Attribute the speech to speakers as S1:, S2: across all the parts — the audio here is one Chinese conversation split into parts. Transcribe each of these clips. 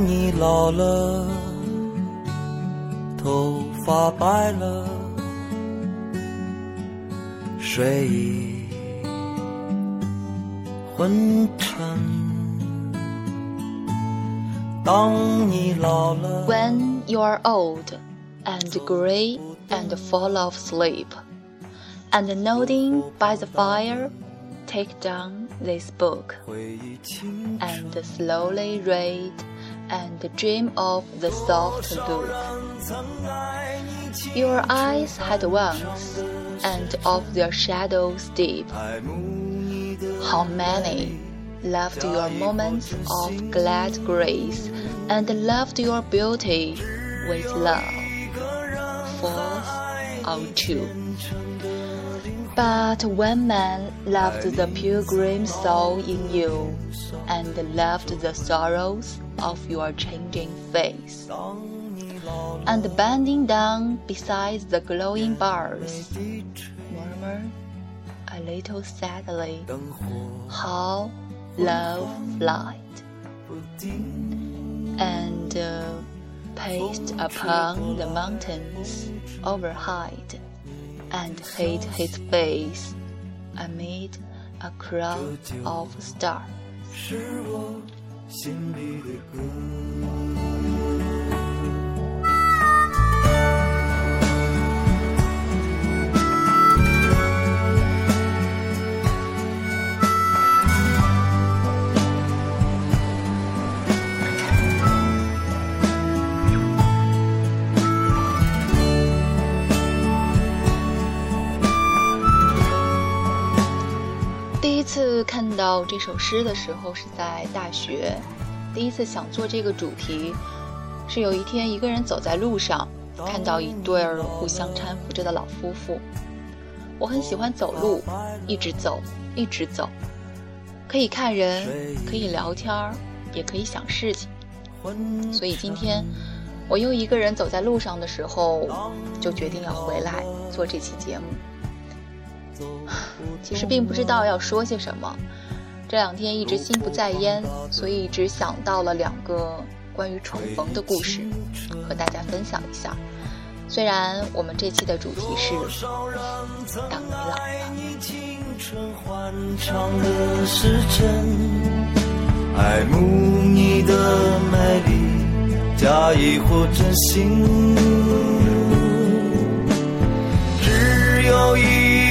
S1: 当你老了，头发白了，睡意昏沉。当你老了，
S2: When you are old and gray and full of sleep, and nodding by the fire. take down this book and slowly read and dream of the soft look your eyes had once and of their shadows deep. How many loved your moments of glad grace and loved your beauty with love? Fourth or two. But one man loved the pilgrim soul in you, and loved the sorrows of your changing face. And bending down beside the glowing bars, murmured a little sadly, How love flight, and uh, paced upon the mountains overhead and hid his face amid a crowd of stars. 心里的歌。这首诗的时候是在大学，第一次想做这个主题，是有一天一个人走在路上，看到一对儿互相搀扶着的老夫妇。我很喜欢走路，一直走，一直走，可以看人，可以聊天儿，也可以想事情。所以今天我又一个人走在路上的时候，就决定要回来做这期节目。其实并不知道要说些什么，这两天一直心不在焉，所以只想到了两个关于重逢的故事，和大家分享一下。虽然我们这期的主题是当你老
S1: 了。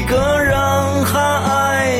S1: 个人还爱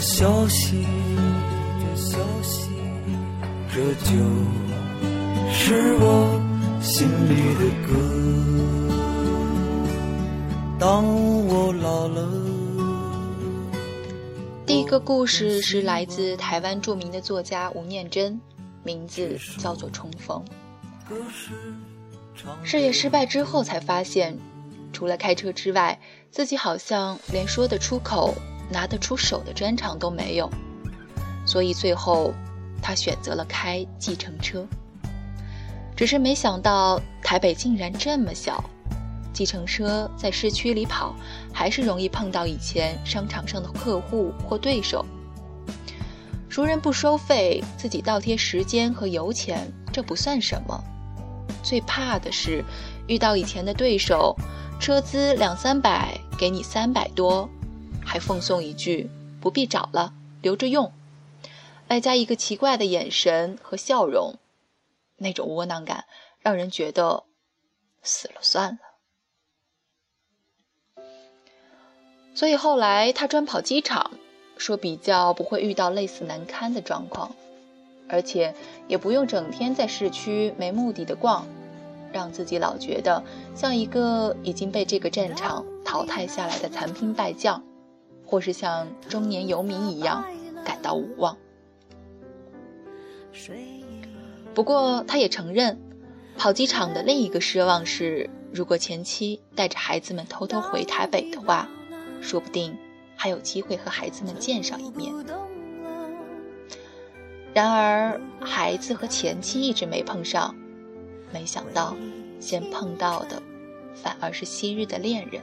S1: 消息，消息，这就是我心里的歌。当我老了。
S2: 第一个故事是来自台湾著名的作家吴念真，名字叫做《重逢》。事业失败之后，才发现。除了开车之外，自己好像连说得出口、拿得出手的专长都没有，所以最后他选择了开计程车。只是没想到台北竟然这么小，计程车在市区里跑，还是容易碰到以前商场上的客户或对手。熟人不收费，自己倒贴时间和油钱，这不算什么。最怕的是遇到以前的对手。车资两三百，给你三百多，还奉送一句不必找了，留着用，外加一个奇怪的眼神和笑容，那种窝囊感让人觉得死了算了。所以后来他专跑机场，说比较不会遇到类似难堪的状况，而且也不用整天在市区没目的的逛。让自己老觉得像一个已经被这个战场淘汰下来的残兵败将，或是像中年游民一样感到无望。不过他也承认，跑机场的另一个失望是，如果前妻带着孩子们偷偷回台北的话，说不定还有机会和孩子们见上一面。然而，孩子和前妻一直没碰上，没想到，先碰到的反而是昔日的恋人。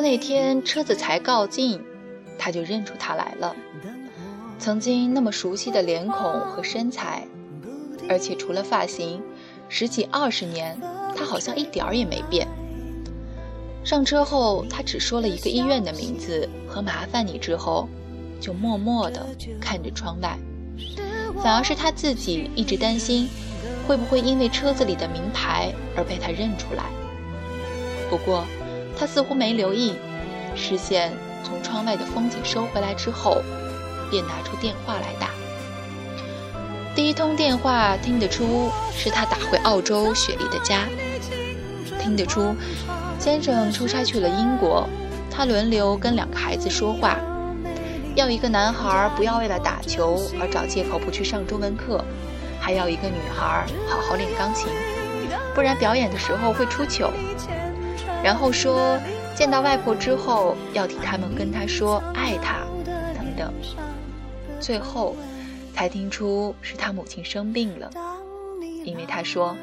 S2: 那天车子才告近，他就认出他来了。曾经那么熟悉的脸孔和身材，而且除了发型，十几二十年，他好像一点儿也没变。上车后，他只说了一个医院的名字和麻烦你之后，就默默地看着窗外。反而是他自己一直担心。会不会因为车子里的名牌而被他认出来？不过，他似乎没留意，视线从窗外的风景收回来之后，便拿出电话来打。第一通电话听得出是他打回澳洲雪莉的家，听得出先生出差去了英国，他轮流跟两个孩子说话，要一个男孩不要为了打球而找借口不去上中文课。还要一个女孩好好练钢琴，不然表演的时候会出糗。然后说见到外婆之后要替他们跟她说爱她，等等。最后才听出是他母亲生病了，因为他说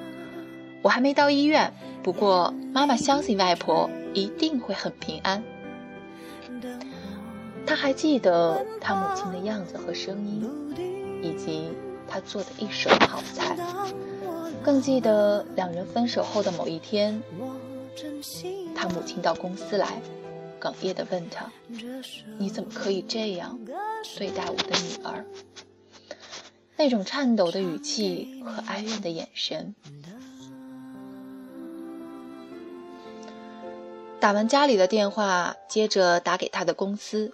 S2: 我还没到医院，不过妈妈相信外婆一定会很平安。他还记得他母亲的样子和声音，以及。他做的一手好菜，更记得两人分手后的某一天，他母亲到公司来，哽咽地问他：“你怎么可以这样对待我的女儿？”那种颤抖的语气和哀怨的眼神。打完家里的电话，接着打给他的公司，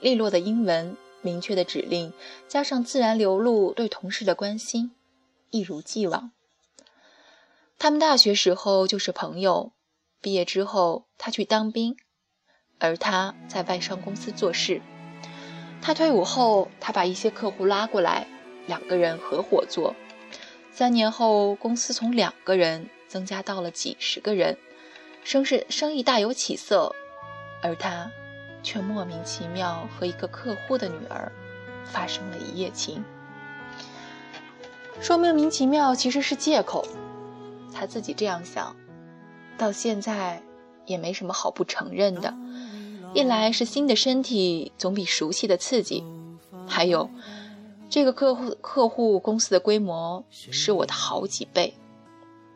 S2: 利落的英文。明确的指令，加上自然流露对同事的关心，一如既往。他们大学时候就是朋友，毕业之后他去当兵，而他在外商公司做事。他退伍后，他把一些客户拉过来，两个人合伙做。三年后，公司从两个人增加到了几十个人，生是生意大有起色，而他。却莫名其妙和一个客户的女儿发生了一夜情。说莫名其妙其实是借口，他自己这样想，到现在也没什么好不承认的。一来是新的身体总比熟悉的刺激，还有这个客户客户公司的规模是我的好几倍。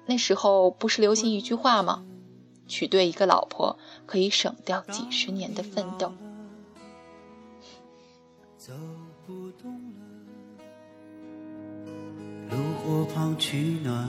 S2: 那时候不是流行一句话吗？娶对一个老婆。可以省掉几十年的奋斗。
S1: 走不动了，炉火旁取暖，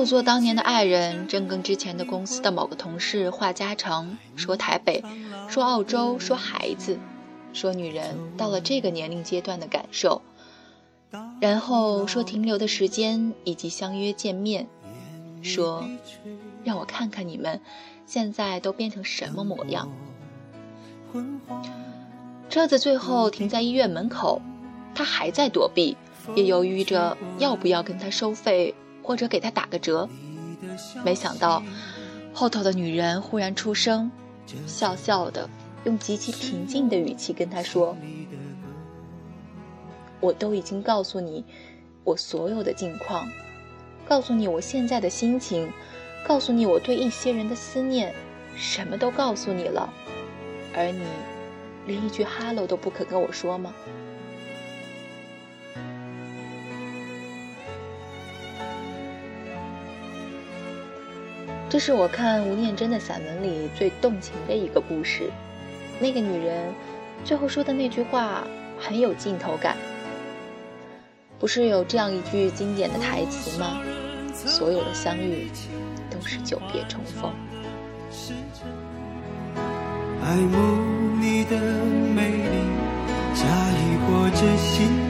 S2: 后座当年的爱人，正跟之前的公司的某个同事话家常，说台北，说澳洲，说孩子，说女人到了这个年龄阶段的感受，然后说停留的时间以及相约见面，说让我看看你们现在都变成什么模样。车子最后停在医院门口，他还在躲避。也犹豫着要不要跟他收费，或者给他打个折。没想到，后头的女人忽然出声，笑笑的，用极其平静的语气跟他说：“我都已经告诉你我所有的近况，告诉你我现在的心情，告诉你我对一些人的思念，什么都告诉你了，而你连一句哈喽都不肯跟我说吗？这是我看吴念真的散文里最动情的一个故事。那个女人最后说的那句话很有镜头感。不是有这样一句经典的台词吗？所有的相遇都是久别重逢。
S1: 爱慕你的美丽，假意或真心。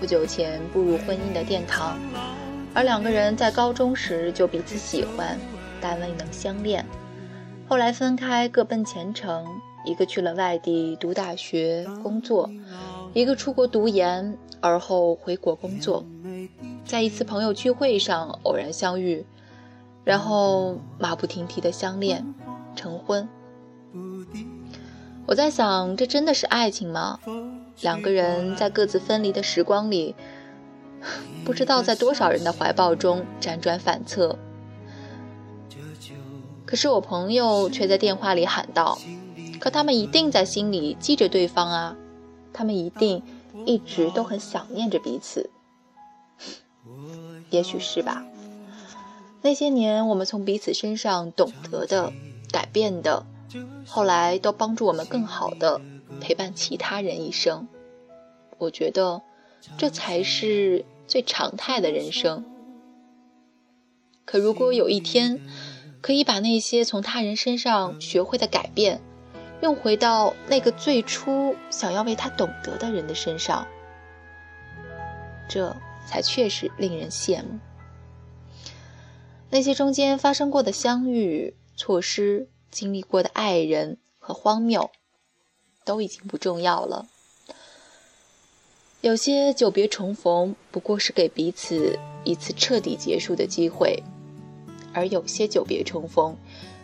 S2: 不久前步入婚姻的殿堂，而两个人在高中时就彼此喜欢，但未能相恋，后来分开各奔前程，一个去了外地读大学工作，一个出国读研，而后回国工作，在一次朋友聚会上偶然相遇。然后马不停蹄的相恋，成婚。我在想，这真的是爱情吗？两个人在各自分离的时光里，不知道在多少人的怀抱中辗转反侧。可是我朋友却在电话里喊道：“可他们一定在心里记着对方啊，他们一定一直都很想念着彼此。”也许是吧。那些年，我们从彼此身上懂得的、改变的，后来都帮助我们更好的陪伴其他人一生。我觉得，这才是最常态的人生。可如果有一天，可以把那些从他人身上学会的改变，用回到那个最初想要为他懂得的人的身上，这才确实令人羡慕。那些中间发生过的相遇、错失、经历过的爱人和荒谬，都已经不重要了。有些久别重逢，不过是给彼此一次彻底结束的机会；而有些久别重逢，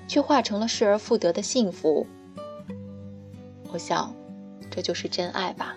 S2: 却化成了失而复得的幸福。我想，这就是真爱吧。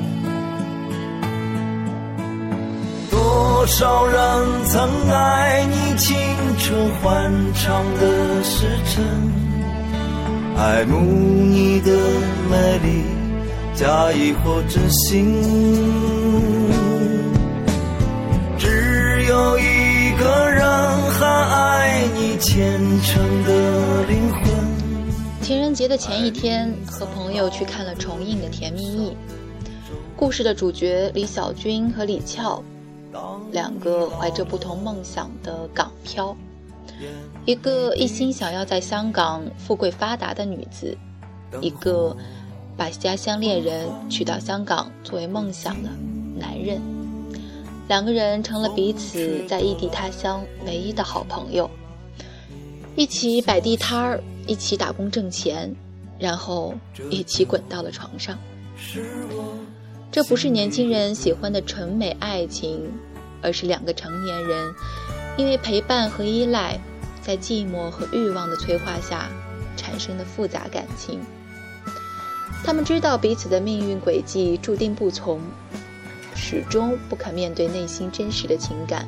S1: 多少人曾爱你青春欢畅的时辰，爱慕你的美丽，假意或真心。只有一个人还爱你虔诚的灵魂。
S2: 情人节的前一天，和朋友去看了重映的《甜蜜蜜》，故事的主角李小军和李翘。两个怀着不同梦想的港漂，一个一心想要在香港富贵发达的女子，一个把家乡恋人娶到香港作为梦想的男人，两个人成了彼此在异地他乡唯一的好朋友，一起摆地摊儿，一起打工挣钱，然后一起滚到了床上。这不是年轻人喜欢的纯美爱情，而是两个成年人因为陪伴和依赖。在寂寞和欲望的催化下产生的复杂感情，他们知道彼此的命运轨迹注定不从，始终不肯面对内心真实的情感，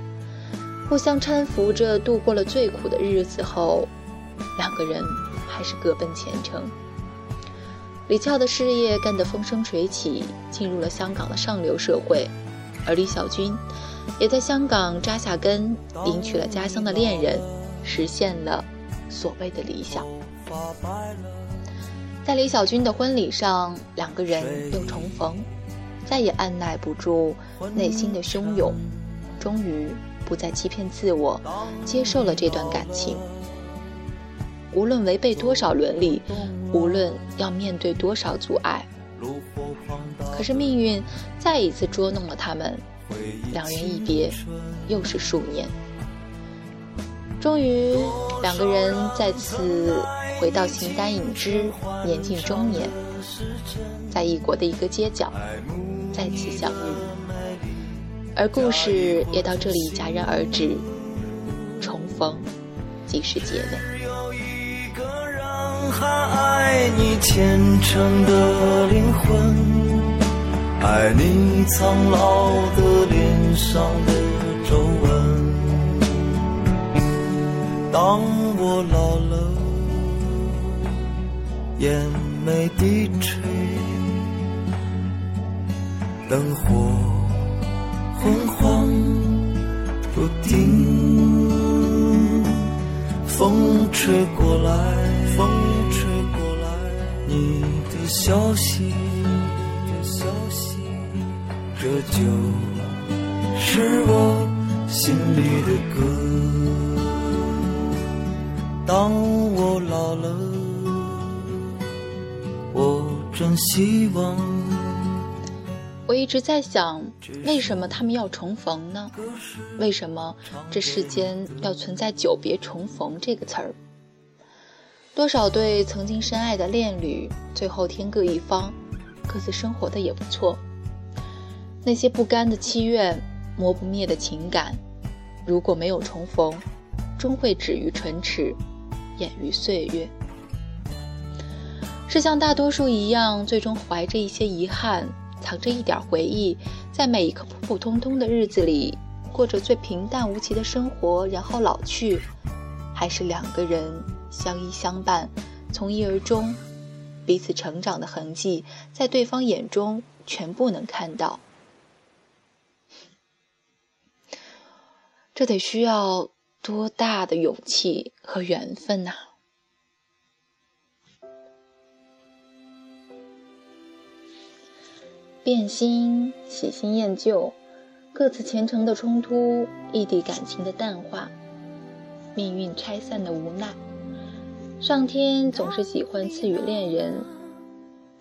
S2: 互相搀扶着度过了最苦的日子后，两个人还是各奔前程。李俏的事业干得风生水起，进入了香港的上流社会，而李小军也在香港扎下根，迎娶了家乡的恋人。实现了所谓的理想。在李小军的婚礼上，两个人又重逢，再也按耐不住内心的汹涌，终于不再欺骗自我，接受了这段感情。无论违背多少伦理，无论要面对多少阻碍，可是命运再一次捉弄了他们，两人一别，又是数年。终于，两个人再次回到形单影只、年近中年，在异国的一个街角再次相遇，而故事也到这里戛然而止，重逢即是结尾。
S1: 爱你，苍老的脸上的皱纹。当我老了，眼眉低垂，灯火昏黄不定，风吹过来，风吹过来，你的，消息，这就是我心里的歌。当我老了，我真希望。
S2: 我一直在想，为什么他们要重逢呢？为什么这世间要存在“久别重逢”这个词儿？多少对曾经深爱的恋侣，最后天各一方，各自生活的也不错。那些不甘的祈愿，磨不灭的情感，如果没有重逢，终会止于唇齿。掩于岁月，是像大多数一样，最终怀着一些遗憾，藏着一点回忆，在每一个普普通通的日子里，过着最平淡无奇的生活，然后老去；还是两个人相依相伴，从一而终，彼此成长的痕迹，在对方眼中全部能看到。这得需要。多大的勇气和缘分呐！变心、喜新厌旧，各自前程的冲突，异地感情的淡化，命运拆散的无奈，上天总是喜欢赐予恋人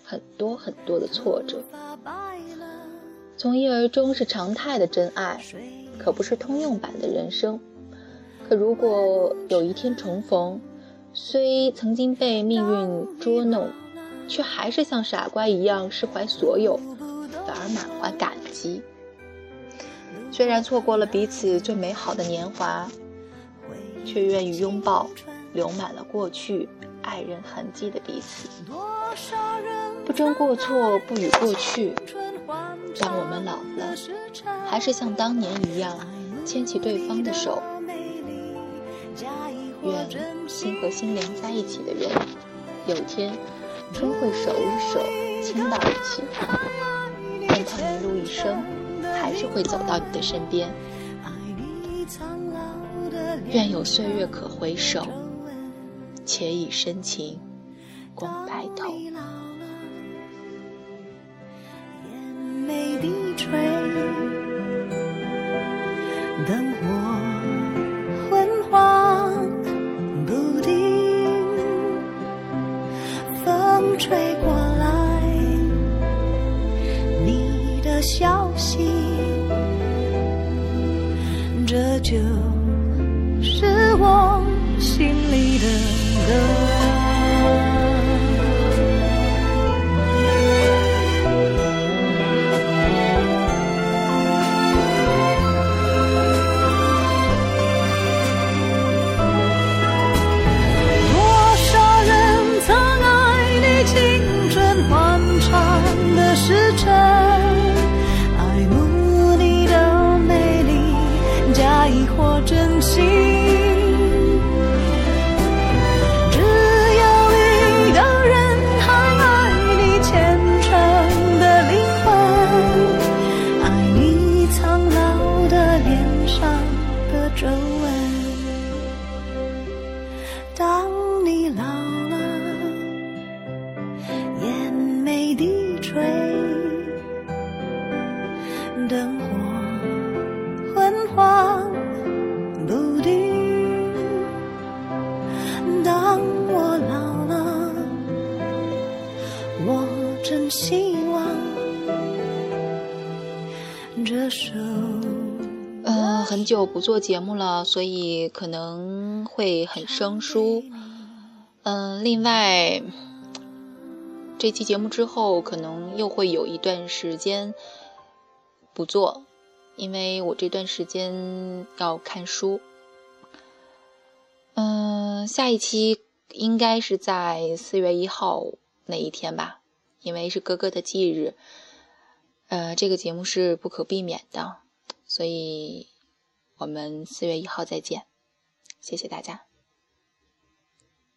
S2: 很多很多的挫折。从一而终是常态的真爱，可不是通用版的人生。可如果有一天重逢，虽曾经被命运捉弄，却还是像傻瓜一样释怀所有，反而满怀感激。虽然错过了彼此最美好的年华，却愿意拥抱流满了过去爱人痕迹的彼此，不争过错，不与过去。当我们老了，还是像当年一样牵起对方的手。愿心和心连在一起的人，有天终会手与手牵到一起。愿他一路一生，还是会走到你的身边。愿有岁月可回首，且以深情共白头。
S3: 泪低垂灯火
S2: 嗯，很久不做节目了，所以可能会很生疏。嗯，另外，这期节目之后可能又会有一段时间不做，因为我这段时间要看书。嗯，下一期应该是在四月一号那一天吧，因为是哥哥的忌日。呃，这个节目是不可避免的，所以我们四月一号再见，谢谢大家。